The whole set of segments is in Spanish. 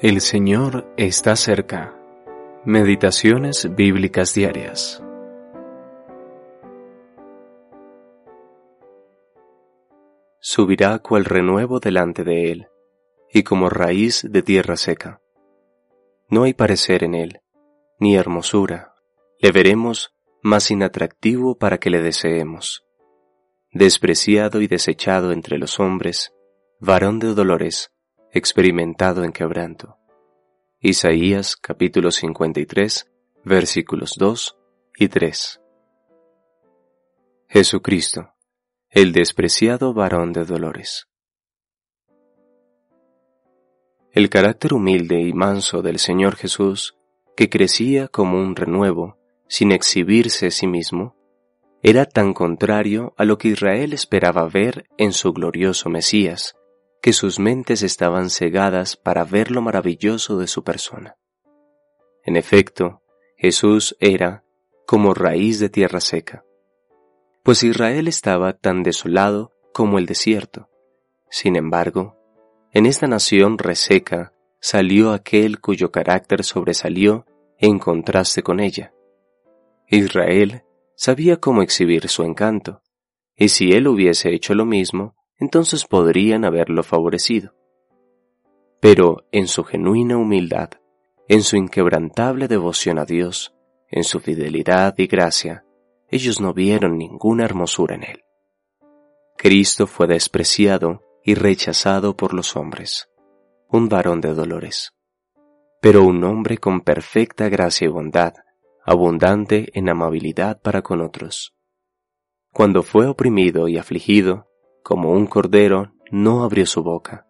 El Señor está cerca. Meditaciones bíblicas diarias. Subirá cual renuevo delante de él, y como raíz de tierra seca. No hay parecer en él, ni hermosura. Le veremos más inatractivo para que le deseemos. Despreciado y desechado entre los hombres, varón de dolores, experimentado en quebranto. Isaías capítulo 53 versículos 2 y 3. Jesucristo, el despreciado varón de dolores. El carácter humilde y manso del Señor Jesús, que crecía como un renuevo, sin exhibirse a sí mismo, era tan contrario a lo que Israel esperaba ver en su glorioso Mesías, que sus mentes estaban cegadas para ver lo maravilloso de su persona. En efecto, Jesús era como raíz de tierra seca, pues Israel estaba tan desolado como el desierto. Sin embargo, en esta nación reseca salió aquel cuyo carácter sobresalió en contraste con ella. Israel sabía cómo exhibir su encanto, y si él hubiese hecho lo mismo, entonces podrían haberlo favorecido. Pero en su genuina humildad, en su inquebrantable devoción a Dios, en su fidelidad y gracia, ellos no vieron ninguna hermosura en él. Cristo fue despreciado y rechazado por los hombres, un varón de dolores, pero un hombre con perfecta gracia y bondad, abundante en amabilidad para con otros. Cuando fue oprimido y afligido, como un cordero, no abrió su boca.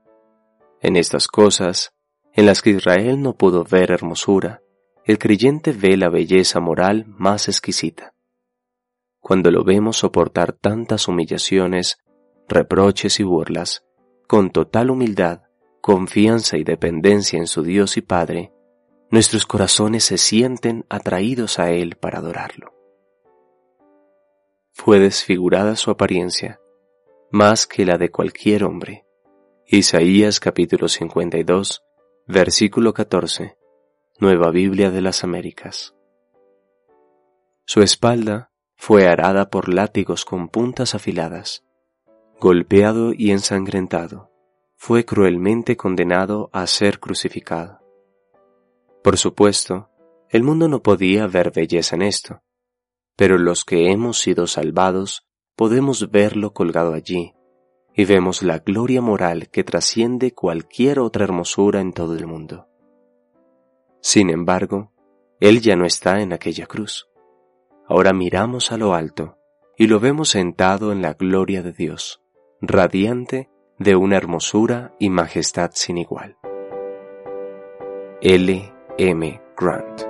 En estas cosas, en las que Israel no pudo ver hermosura, el creyente ve la belleza moral más exquisita. Cuando lo vemos soportar tantas humillaciones, reproches y burlas, con total humildad, confianza y dependencia en su Dios y Padre, nuestros corazones se sienten atraídos a Él para adorarlo. Fue desfigurada su apariencia, más que la de cualquier hombre. Isaías capítulo 52, versículo 14, Nueva Biblia de las Américas. Su espalda fue arada por látigos con puntas afiladas. Golpeado y ensangrentado, fue cruelmente condenado a ser crucificado. Por supuesto, el mundo no podía ver belleza en esto, pero los que hemos sido salvados podemos verlo colgado allí, y vemos la gloria moral que trasciende cualquier otra hermosura en todo el mundo. Sin embargo, Él ya no está en aquella cruz. Ahora miramos a lo alto y lo vemos sentado en la gloria de Dios, radiante de una hermosura y majestad sin igual. L. M. Grant